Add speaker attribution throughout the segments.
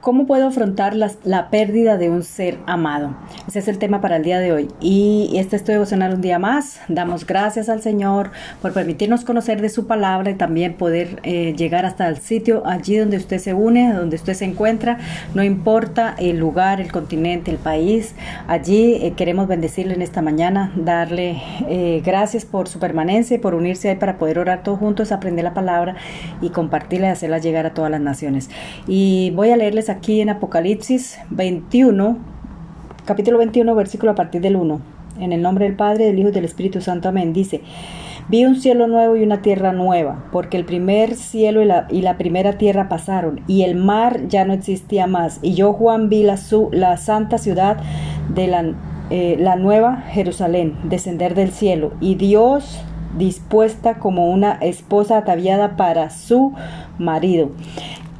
Speaker 1: ¿Cómo puedo afrontar la, pérdida de un ser amado? Ese es el tema para el día de hoy. Y este es tu devocional un día más. Damos gracias al Señor por permitirnos conocer de su palabra y también poder eh, llegar hasta el sitio allí donde usted se une, donde usted se encuentra. No importa el lugar, el continente, el país. Allí eh, queremos bendecirle en esta mañana, darle eh, gracias por su permanencia y por unirse ahí para poder orar todos juntos, aprender la palabra y compartirla y hacerla llegar a todas las naciones. Y voy a leerles aquí en Apocalipsis 21, capítulo 21, versículo a partir del 1. En el nombre del Padre, del Hijo y del Espíritu Santo. Amén. Dice, vi un cielo nuevo y una tierra nueva, porque el primer cielo y la, primera tierra pasaron, y el mar ya no existía más. Y yo, Juan, vi la, su, la santa ciudad de la, eh, la nueva Jerusalén descender del cielo, y Dios dispuesta como una esposa ataviada para su marido.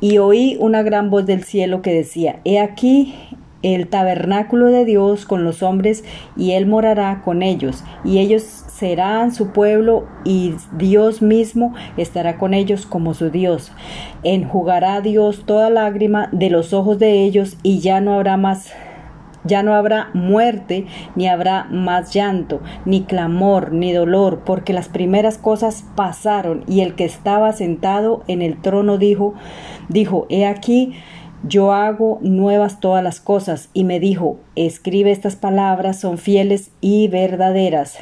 Speaker 1: Y oí una gran voz del cielo que decía, He aquí el tabernáculo de Dios con los hombres, y Él morará con ellos, y ellos serán su pueblo, y Dios mismo estará con ellos como su Dios. Enjugará Dios toda lágrima de los ojos de ellos, y ya no habrá más ya no habrá muerte, ni habrá más llanto, ni clamor, ni dolor, porque las primeras cosas pasaron, y el que estaba sentado en el trono dijo, dijo, he aquí, yo hago nuevas todas las cosas, y me dijo, escribe estas palabras, son fieles y verdaderas.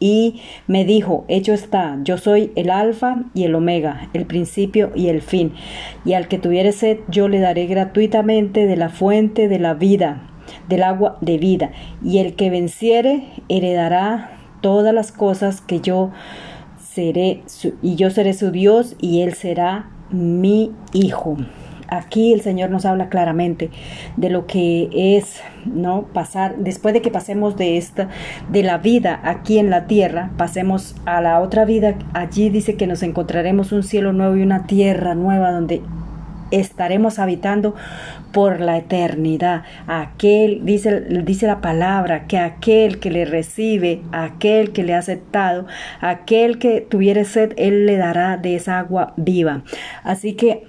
Speaker 1: Y me dijo, hecho está, yo soy el alfa y el omega, el principio y el fin, y al que tuviere sed yo le daré gratuitamente de la fuente de la vida del agua de vida, y el que venciere heredará todas las cosas que yo seré, y yo seré su Dios, y él será mi hijo. Aquí el Señor nos habla claramente de lo que es, ¿no? Pasar, después de que pasemos de esta, de la vida aquí en la tierra, pasemos a la otra vida. Allí dice que nos encontraremos un cielo nuevo y una tierra nueva donde estaremos habitando por la eternidad. Aquel, dice, dice la palabra, que aquel que le recibe, aquel que le ha aceptado, aquel que tuviere sed, él le dará de esa agua viva. Así que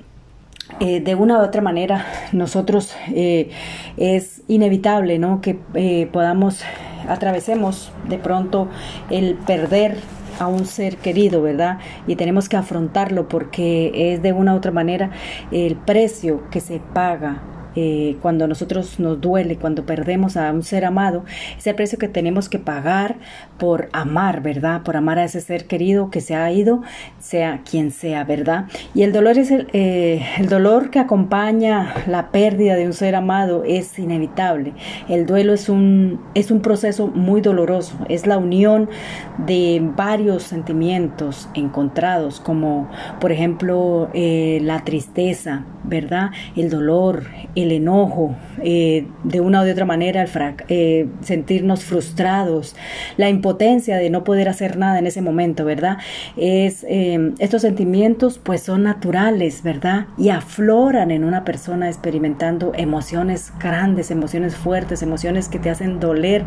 Speaker 1: eh, de una u otra manera nosotros eh, es inevitable ¿no? que eh, podamos atravesemos de pronto el perder a un ser querido, ¿verdad? Y tenemos que afrontarlo porque es de una u otra manera el precio que se paga eh, cuando nosotros nos duele, cuando perdemos a un ser amado, es el precio que tenemos que pagar por amar, ¿verdad? Por amar a ese ser querido que se ha ido, sea quien sea, ¿verdad? Y el dolor es el, eh, el dolor que acompaña la pérdida de un ser amado es inevitable. El duelo es un, es un proceso muy doloroso, es la unión de varios sentimientos encontrados, como por ejemplo eh, la tristeza, ¿verdad? El dolor, el enojo, eh, de una u otra manera, el eh, sentirnos frustrados, la impotencia de no poder hacer nada en ese momento, ¿verdad? Es, em, estos sentimientos pues son naturales, ¿verdad? Y afloran en una persona experimentando emociones grandes, emociones fuertes, emociones que te hacen doler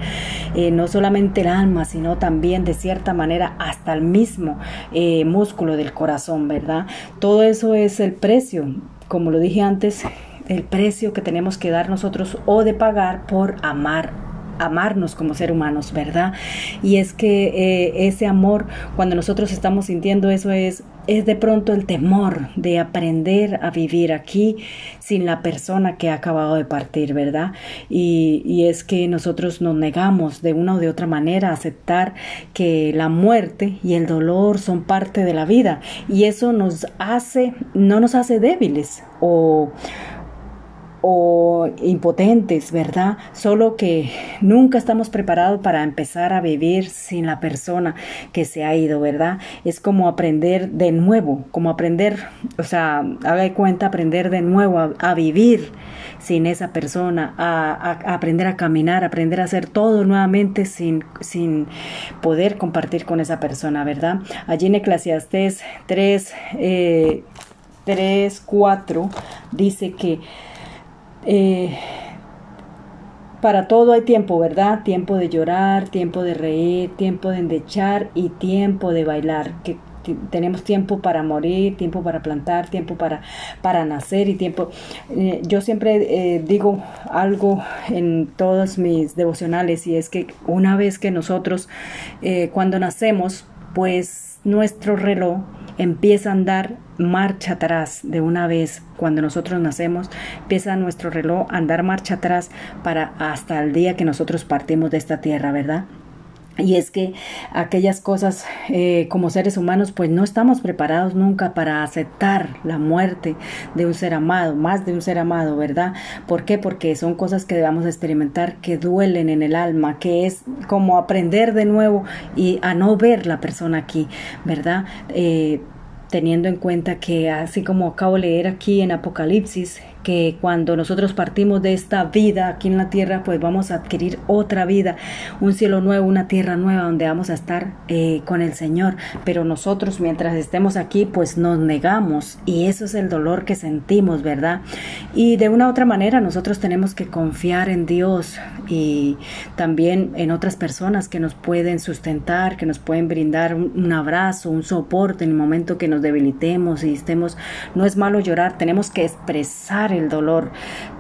Speaker 1: eh, no solamente el alma, sino también de cierta manera hasta el mismo músculo del corazón, ¿verdad? Todo eso es el precio, como lo dije antes, el precio que tenemos que dar nosotros o de pagar por amar amarnos como ser humanos, ¿verdad? Y es que eh, ese amor, cuando nosotros estamos sintiendo eso, es, es de pronto el temor de aprender a vivir aquí sin la persona que ha acabado de partir, ¿verdad? Y, y es que nosotros nos negamos de una o de otra manera a aceptar que la muerte y el dolor son parte de la vida y eso nos hace, no nos hace débiles o o impotentes, ¿verdad? Solo que nunca estamos preparados para empezar a vivir sin la persona que se ha ido, ¿verdad? Es como aprender de nuevo, como aprender, o sea, haga cuenta, aprender de nuevo a, vivir sin esa persona, a, aprender a caminar, aprender a hacer todo nuevamente sin, sin poder compartir con esa persona, ¿verdad? Allí en Eclesiastes 3, eh, 3 4 dice que eh, para todo hay tiempo, ¿verdad? Tiempo de llorar, tiempo de reír, tiempo de endechar y tiempo de bailar. Que tenemos tiempo para morir, tiempo para plantar, tiempo para, para nacer y tiempo... Eh, yo siempre eh, digo algo en todos mis devocionales y es que una vez que nosotros, cuando nacemos, pues nuestro reloj empieza a andar marcha atrás de una vez cuando nosotros nacemos empieza nuestro reloj a andar marcha atrás para hasta el día que nosotros partimos de esta tierra verdad y es que aquellas cosas eh, como seres humanos pues no estamos preparados nunca para aceptar la muerte de un ser amado, más de un ser amado, ¿verdad? ¿Por qué? Porque son cosas que debemos experimentar que duelen en el alma, que es como aprender de nuevo y a no ver la persona aquí, ¿verdad? Eh, teniendo en cuenta que así como acabo de leer aquí en Apocalipsis, que cuando nosotros partimos de esta vida aquí en la tierra, pues vamos a adquirir otra vida, un cielo nuevo, una tierra nueva donde vamos a estar eh, con el Señor. Pero nosotros mientras estemos aquí, pues nos negamos y eso es el dolor que sentimos, ¿verdad? Y de una u otra manera nosotros tenemos que confiar en Dios y también en otras personas que nos pueden sustentar, que nos pueden brindar un, un abrazo, un soporte en el momento que nos debilitemos y estemos, no es malo llorar, tenemos que expresar el dolor,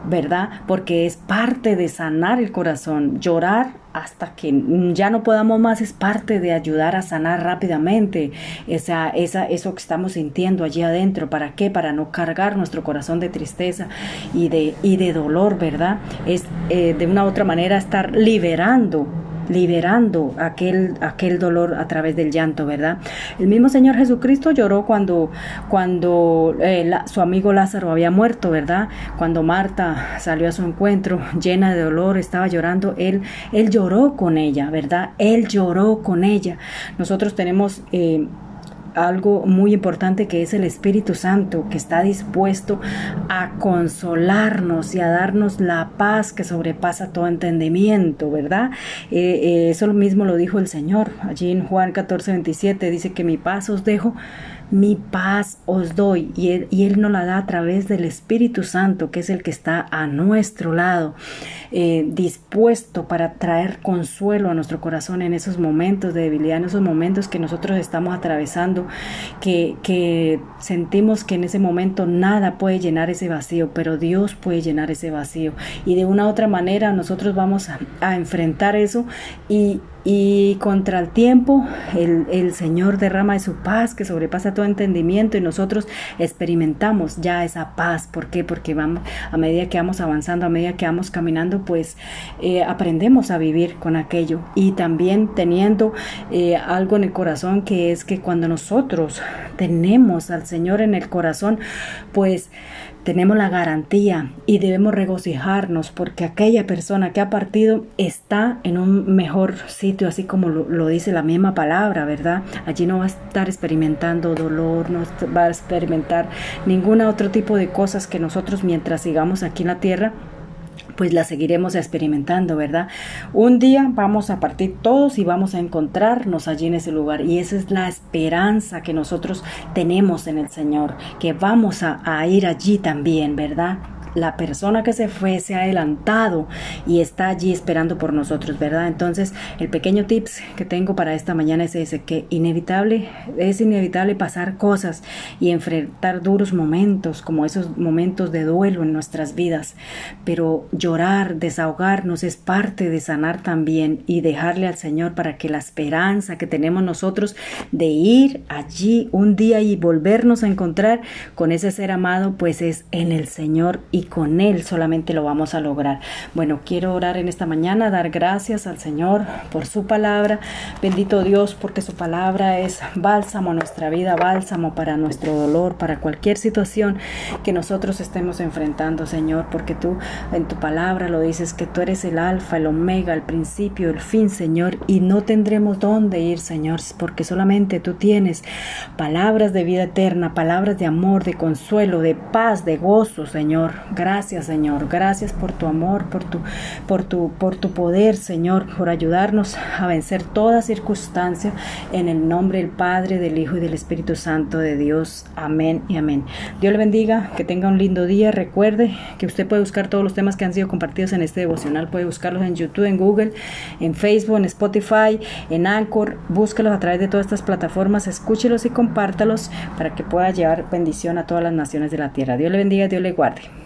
Speaker 1: ¿verdad? Porque es parte de sanar el corazón. Llorar hasta que ya no podamos más es parte de ayudar a sanar rápidamente esa, esa, eso que estamos sintiendo allí adentro. ¿Para qué? Para no cargar nuestro corazón de tristeza y de, y de dolor, ¿verdad? Es eh, de una u otra manera estar liberando liberando aquel, aquel dolor a través del llanto, ¿verdad? El mismo Señor Jesucristo lloró cuando, cuando eh, su amigo Lázaro había muerto, ¿verdad? Cuando Marta salió a su encuentro llena de dolor, estaba llorando, él, él lloró con ella, ¿verdad? Él lloró con ella. Nosotros tenemos... Eh, algo muy importante que es el Espíritu Santo, que está dispuesto a consolarnos y a darnos la paz que sobrepasa todo entendimiento, ¿verdad? Eh, eh, eso mismo lo dijo el Señor. Allí en Juan 14, 27 dice que mi paz os dejo, mi paz os doy. Y él, y nos la da a través del Espíritu Santo, que es el que está a nuestro lado, eh, dispuesto para traer consuelo a nuestro corazón en esos momentos de debilidad, en esos momentos que nosotros estamos atravesando, que, que sentimos que en ese momento nada puede llenar ese vacío, pero Dios puede llenar ese vacío. Y de una u otra manera nosotros vamos a, a enfrentar eso y, y contra el tiempo el, el, Señor derrama de su paz que sobrepasa todo entendimiento y nosotros experimentamos ya esa paz. ¿Por qué? Porque vamos, a medida que vamos avanzando, a medida que vamos caminando, pues eh, aprendemos a vivir con aquello y también teniendo eh, algo en el corazón que es que cuando nosotros tenemos al Señor en el corazón, pues tenemos la garantía y debemos regocijarnos porque aquella persona que ha partido está en un mejor sitio, así como lo, dice la misma palabra, ¿verdad? Allí no va a estar experimentando dolor, no va a experimentar ningún otro tipo de cosas que nosotros mientras sigamos aquí en la tierra pues la seguiremos experimentando, ¿verdad? Un día vamos a partir todos y vamos a encontrarnos allí en ese lugar. Y esa es la esperanza que nosotros tenemos en el Señor, que vamos a, a ir allí también, ¿verdad? La persona que se fue se ha adelantado y está allí esperando por nosotros, ¿verdad? Entonces, el pequeño tips que tengo para esta mañana es ese, que inevitable, es inevitable pasar cosas y enfrentar duros momentos, como esos momentos de duelo en nuestras vidas, pero llorar, desahogarnos es parte de sanar también y dejarle al Señor para que la esperanza que tenemos nosotros de ir allí un día y volvernos a encontrar con ese ser amado, pues es en el Señor y con Él solamente lo vamos a lograr. Bueno, quiero orar en esta mañana, dar gracias al Señor por su palabra. Bendito Dios, porque su palabra es bálsamo a nuestra vida, bálsamo para nuestro dolor, para cualquier situación que nosotros estemos enfrentando, Señor, porque tú en tu palabra lo dices que tú eres el alfa, el omega, el principio, el fin, Señor, y no tendremos dónde ir, Señor, porque solamente tú tienes palabras de vida eterna, palabras de amor, de consuelo, de paz, de gozo, Señor Gracias, Señor. Gracias por tu amor, por tu, por tu, por tu poder, Señor, por ayudarnos a vencer toda circunstancia en el nombre del Padre, del Hijo y del Espíritu Santo de Dios. Amén y amén. Dios le bendiga, que tenga un lindo día. Recuerde que usted puede buscar todos los temas que han sido compartidos en este devocional. Puede buscarlos en YouTube, en Google, en Facebook, en Spotify, en Anchor. Búsquelos a través de todas estas plataformas, escúchelos y compártalos para que pueda llevar bendición a todas las naciones de la tierra. Dios le bendiga, Dios le guarde.